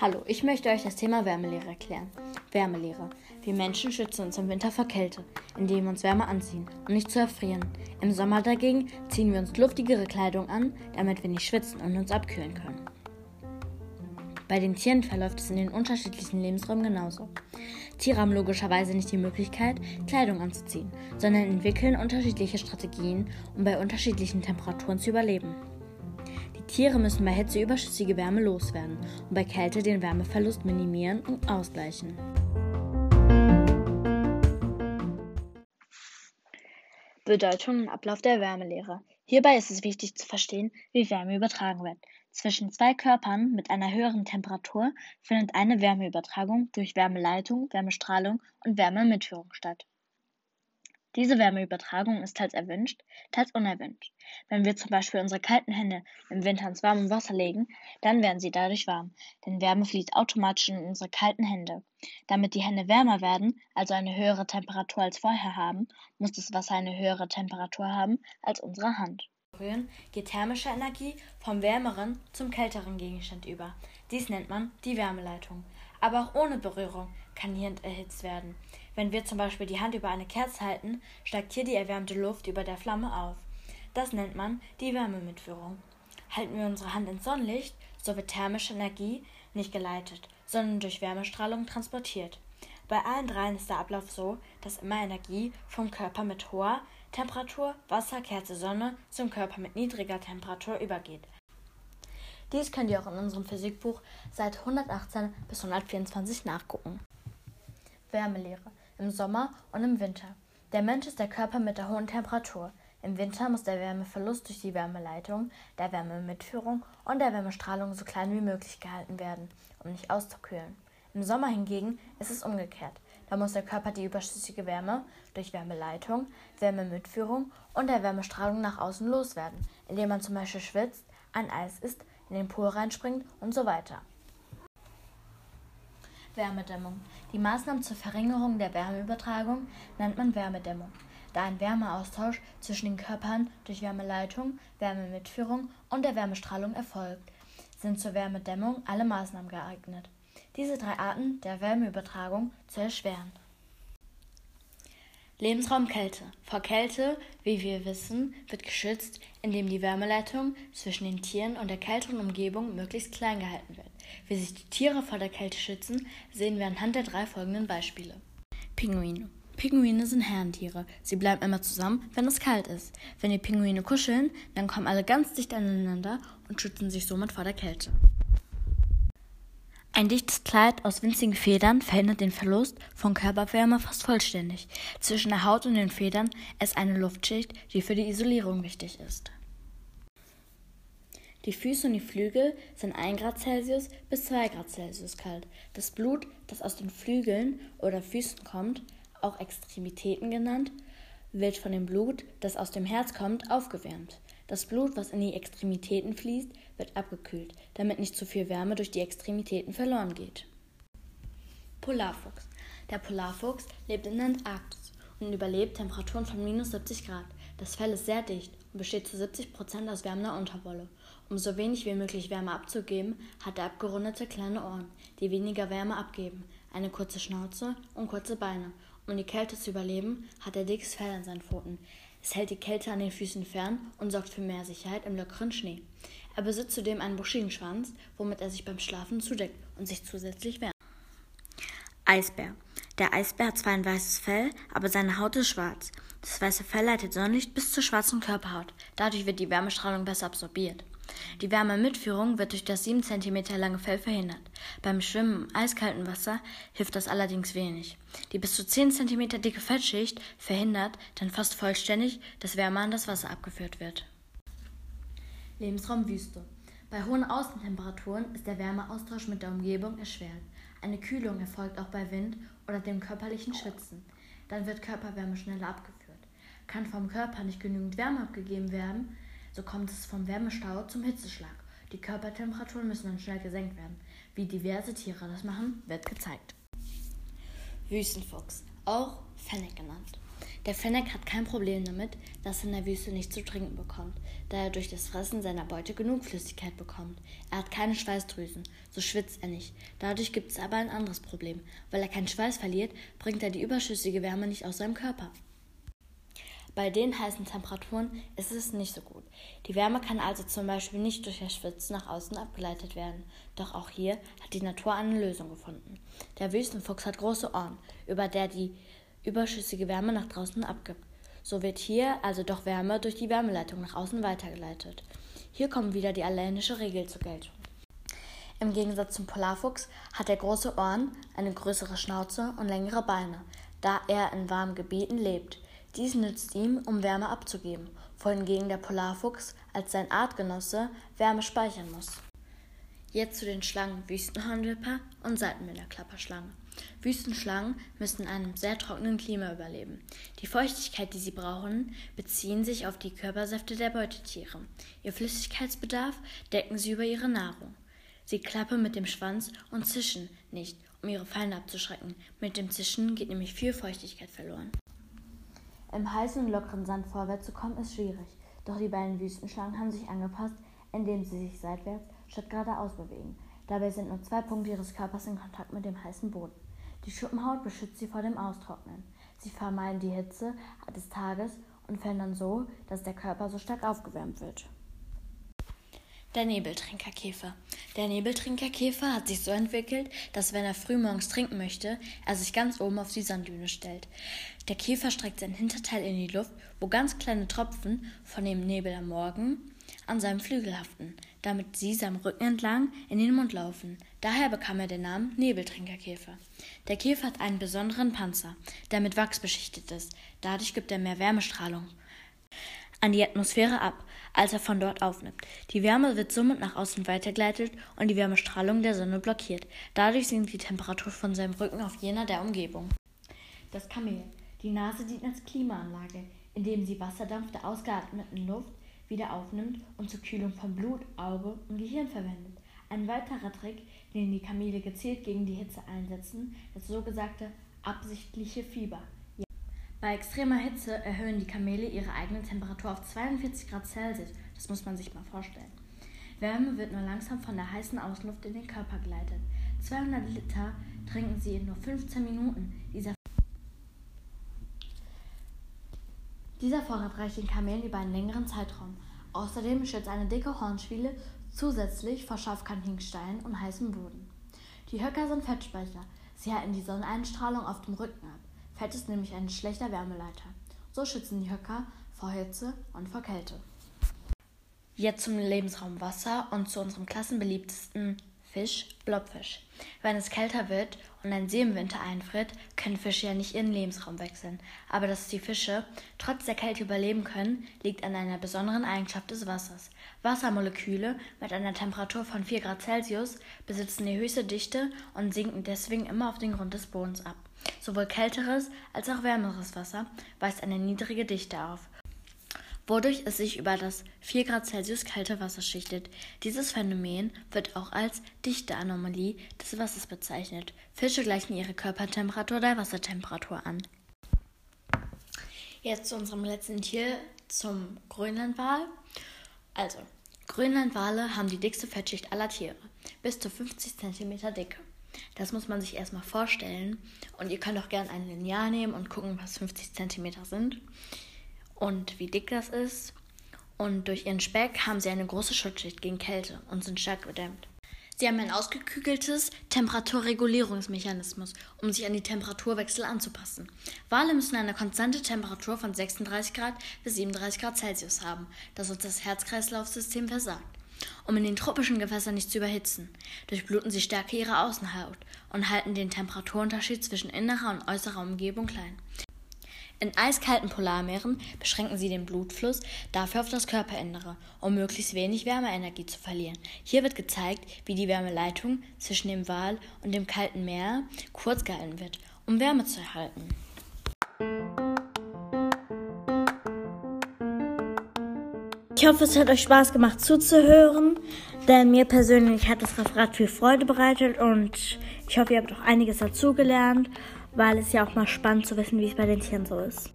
Hallo, ich möchte euch das Thema Wärmelehre erklären. Wärmelehre. Wir Menschen schützen uns im Winter vor Kälte, indem wir uns Wärme anziehen, um nicht zu erfrieren. Im Sommer dagegen ziehen wir uns luftigere Kleidung an, damit wir nicht schwitzen und uns abkühlen können. Bei den Tieren verläuft es in den unterschiedlichen Lebensräumen genauso. Tiere haben logischerweise nicht die Möglichkeit, Kleidung anzuziehen, sondern entwickeln unterschiedliche Strategien, um bei unterschiedlichen Temperaturen zu überleben. Tiere müssen bei Hitze überschüssige Wärme loswerden und bei Kälte den Wärmeverlust minimieren und ausgleichen. Bedeutung und Ablauf der Wärmelehre. Hierbei ist es wichtig zu verstehen, wie Wärme übertragen wird. Zwischen zwei Körpern mit einer höheren Temperatur findet eine Wärmeübertragung durch Wärmeleitung, Wärmestrahlung und Wärmemitführung statt. Diese Wärmeübertragung ist teils erwünscht, teils unerwünscht. Wenn wir zum Beispiel unsere kalten Hände im Winter ins warme Wasser legen, dann werden sie dadurch warm, denn Wärme fließt automatisch in unsere kalten Hände. Damit die Hände wärmer werden, also eine höhere Temperatur als vorher haben, muss das Wasser eine höhere Temperatur haben als unsere Hand. Geht thermische Energie vom wärmeren zum kälteren Gegenstand über. Dies nennt man die Wärmeleitung. Aber auch ohne Berührung kann Hand erhitzt werden. Wenn wir zum Beispiel die Hand über eine Kerze halten, steigt hier die erwärmte Luft über der Flamme auf. Das nennt man die Wärmemitführung. Halten wir unsere Hand ins Sonnenlicht, so wird thermische Energie nicht geleitet, sondern durch Wärmestrahlung transportiert. Bei allen dreien ist der Ablauf so, dass immer Energie vom Körper mit hoher Temperatur, Wasser, Kerze, Sonne zum Körper mit niedriger Temperatur übergeht. Dies könnt ihr auch in unserem Physikbuch Seite 118 bis 124 nachgucken. Wärmelehre im Sommer und im Winter. Der Mensch ist der Körper mit der hohen Temperatur. Im Winter muss der Wärmeverlust durch die Wärmeleitung, der Wärmemitführung und der Wärmestrahlung so klein wie möglich gehalten werden, um nicht auszukühlen. Im Sommer hingegen ist es umgekehrt. Da muss der Körper die überschüssige Wärme durch Wärmeleitung, Wärmemitführung und der Wärmestrahlung nach außen loswerden, indem man zum Beispiel schwitzt, ein Eis isst, in den Pool reinspringt und so weiter. Wärmedämmung. Die Maßnahmen zur Verringerung der Wärmeübertragung nennt man Wärmedämmung, da ein Wärmeaustausch zwischen den Körpern durch Wärmeleitung, Wärmemitführung und der Wärmestrahlung erfolgt, sind zur Wärmedämmung alle Maßnahmen geeignet, diese drei Arten der Wärmeübertragung zu erschweren. Lebensraum Kälte. Vor Kälte, wie wir wissen, wird geschützt, indem die Wärmeleitung zwischen den Tieren und der kälteren Umgebung möglichst klein gehalten wird. Wie sich die Tiere vor der Kälte schützen, sehen wir anhand der drei folgenden Beispiele. Pinguine. Pinguine sind Herrentiere. Sie bleiben immer zusammen, wenn es kalt ist. Wenn die Pinguine kuscheln, dann kommen alle ganz dicht aneinander und schützen sich somit vor der Kälte. Ein dichtes Kleid aus winzigen Federn verhindert den Verlust von Körperwärme fast vollständig. Zwischen der Haut und den Federn ist eine Luftschicht, die für die Isolierung wichtig ist. Die Füße und die Flügel sind 1 Grad Celsius bis 2 Grad Celsius kalt. Das Blut, das aus den Flügeln oder Füßen kommt, auch Extremitäten genannt, wird von dem Blut, das aus dem Herz kommt, aufgewärmt. Das Blut, was in die Extremitäten fließt, wird abgekühlt, damit nicht zu viel Wärme durch die Extremitäten verloren geht. Polarfuchs. Der Polarfuchs lebt in der Antarktis und überlebt Temperaturen von minus 70 Grad. Das Fell ist sehr dicht und besteht zu 70 Prozent aus wärmender Unterwolle. Um so wenig wie möglich Wärme abzugeben, hat er abgerundete kleine Ohren, die weniger Wärme abgeben, eine kurze Schnauze und kurze Beine. Um die Kälte zu überleben, hat er dickes Fell an seinen Pfoten. Es hält die Kälte an den Füßen fern und sorgt für mehr Sicherheit im lockeren Schnee. Er besitzt zudem einen buschigen Schwanz, womit er sich beim Schlafen zudeckt und sich zusätzlich wärmt. Eisbär. Der Eisbär hat zwar ein weißes Fell, aber seine Haut ist schwarz. Das weiße Fell leitet Sonnenlicht bis zur schwarzen Körperhaut. Dadurch wird die Wärmestrahlung besser absorbiert. Die Wärmemitführung wird durch das 7 cm lange Fell verhindert. Beim Schwimmen im eiskalten Wasser hilft das allerdings wenig. Die bis zu 10 cm dicke Fettschicht verhindert dann fast vollständig, dass Wärme an das Wasser abgeführt wird. Lebensraum Wüste. Bei hohen Außentemperaturen ist der Wärmeaustausch mit der Umgebung erschwert. Eine Kühlung erfolgt auch bei Wind oder dem körperlichen Schwitzen. Dann wird Körperwärme schneller abgeführt. Kann vom Körper nicht genügend Wärme abgegeben werden, so kommt es vom Wärmestau zum Hitzeschlag. Die Körpertemperaturen müssen dann schnell gesenkt werden. Wie diverse Tiere das machen, wird gezeigt. Wüstenfuchs, auch Fennec genannt. Der Fennec hat kein Problem damit, dass er in der Wüste nichts zu trinken bekommt, da er durch das Fressen seiner Beute genug Flüssigkeit bekommt. Er hat keine Schweißdrüsen, so schwitzt er nicht. Dadurch gibt es aber ein anderes Problem. Weil er keinen Schweiß verliert, bringt er die überschüssige Wärme nicht aus seinem Körper. Bei den heißen Temperaturen ist es nicht so gut. Die Wärme kann also zum Beispiel nicht durch das Schwitzen nach außen abgeleitet werden. Doch auch hier hat die Natur eine Lösung gefunden. Der Wüstenfuchs hat große Ohren, über der die überschüssige Wärme nach draußen abgibt. So wird hier also doch Wärme durch die Wärmeleitung nach außen weitergeleitet. Hier kommt wieder die allänische Regel zur Geltung. Im Gegensatz zum Polarfuchs hat er große Ohren, eine größere Schnauze und längere Beine, da er in warmen Gebieten lebt. Dies nützt ihm, um Wärme abzugeben, wohingegen der Polarfuchs als sein Artgenosse Wärme speichern muss. Jetzt zu den Schlangen Wüstenhornwipper und Seitenmillerklapperschlange. Wüstenschlangen müssen in einem sehr trockenen Klima überleben. Die Feuchtigkeit, die sie brauchen, beziehen sich auf die Körpersäfte der Beutetiere. Ihr Flüssigkeitsbedarf decken sie über ihre Nahrung. Sie klappen mit dem Schwanz und zischen nicht, um ihre Feinde abzuschrecken. Mit dem Zischen geht nämlich viel Feuchtigkeit verloren. Im heißen und lockeren Sand vorwärts zu kommen, ist schwierig. Doch die beiden Wüstenschlangen haben sich angepasst, indem sie sich seitwärts statt geradeaus bewegen. Dabei sind nur zwei Punkte ihres Körpers in Kontakt mit dem heißen Boden. Die Schuppenhaut beschützt sie vor dem Austrocknen. Sie vermeiden die Hitze des Tages und verhindern so, dass der Körper so stark aufgewärmt wird. Der Nebeltrinkerkäfer. Der Nebeltrinkerkäfer hat sich so entwickelt, dass wenn er frühmorgens trinken möchte, er sich ganz oben auf die Sanddüne stellt. Der Käfer streckt sein Hinterteil in die Luft, wo ganz kleine Tropfen von dem Nebel am Morgen an seinem Flügel haften, damit sie seinem Rücken entlang in den Mund laufen. Daher bekam er den Namen Nebeltrinkerkäfer. Der Käfer hat einen besonderen Panzer, der mit Wachs beschichtet ist. Dadurch gibt er mehr Wärmestrahlung an die Atmosphäre ab, als er von dort aufnimmt. Die Wärme wird somit nach außen weitergeleitet und die Wärmestrahlung der Sonne blockiert. Dadurch sinkt die Temperatur von seinem Rücken auf jener der Umgebung. Das Kamel. Die Nase dient als Klimaanlage, indem sie Wasserdampf der ausgeatmeten Luft wieder aufnimmt und zur Kühlung von Blut, Auge und Gehirn verwendet. Ein weiterer Trick, den die Kamele gezielt gegen die Hitze einsetzen, das sogenannte absichtliche Fieber. Bei extremer Hitze erhöhen die Kamele ihre eigene Temperatur auf 42 Grad Celsius. Das muss man sich mal vorstellen. Wärme wird nur langsam von der heißen Ausluft in den Körper geleitet. 200 Liter trinken sie in nur 15 Minuten. Dieser Dieser Vorrat reicht den Kamelen über einen längeren Zeitraum. Außerdem schützt eine dicke Hornschwiele zusätzlich vor scharfkantigen Steinen und heißem Boden. Die Höcker sind Fettspeicher. Sie halten die Sonneneinstrahlung auf dem Rücken ab. Fett ist nämlich ein schlechter Wärmeleiter. So schützen die Höcker vor Hitze und vor Kälte. Jetzt zum Lebensraum Wasser und zu unserem klassenbeliebtesten Fisch, Blobfisch. Wenn es kälter wird und ein See im Winter einfriert, können Fische ja nicht ihren Lebensraum wechseln. Aber dass die Fische trotz der Kälte überleben können, liegt an einer besonderen Eigenschaft des Wassers. Wassermoleküle mit einer Temperatur von 4 Grad Celsius besitzen die höchste Dichte und sinken deswegen immer auf den Grund des Bodens ab. Sowohl kälteres als auch wärmeres Wasser weist eine niedrige Dichte auf wodurch es sich über das 4 Grad Celsius kalte Wasser schichtet. Dieses Phänomen wird auch als Dichteanomalie des Wassers bezeichnet. Fische gleichen ihre Körpertemperatur der Wassertemperatur an. Jetzt zu unserem letzten Tier, zum Grönlandwal. Also, Grönlandwale haben die dickste Fettschicht aller Tiere, bis zu 50 cm dicke. Das muss man sich erstmal vorstellen. Und ihr könnt auch gerne ein Lineal nehmen und gucken, was 50 cm sind und wie dick das ist. Und durch ihren Speck haben sie eine große Schutzschicht gegen Kälte und sind stark gedämmt. Sie haben ein ausgekügeltes Temperaturregulierungsmechanismus, um sich an die Temperaturwechsel anzupassen. Wale müssen eine konstante Temperatur von 36 Grad bis 37 Grad Celsius haben, das uns das Herz-Kreislauf-System versagt. Um in den tropischen Gewässern nicht zu überhitzen, durchbluten sie stärker ihre Außenhaut und halten den Temperaturunterschied zwischen innerer und äußerer Umgebung klein. In eiskalten Polarmeeren beschränken sie den Blutfluss dafür auf das Körperinnere, um möglichst wenig Wärmeenergie zu verlieren. Hier wird gezeigt, wie die Wärmeleitung zwischen dem Wal und dem kalten Meer kurz gehalten wird, um Wärme zu erhalten. Ich hoffe, es hat euch Spaß gemacht zuzuhören, denn mir persönlich hat das Referat viel Freude bereitet und ich hoffe, ihr habt auch einiges dazugelernt weil es ja auch mal spannend zu wissen, wie es bei den Tieren so ist.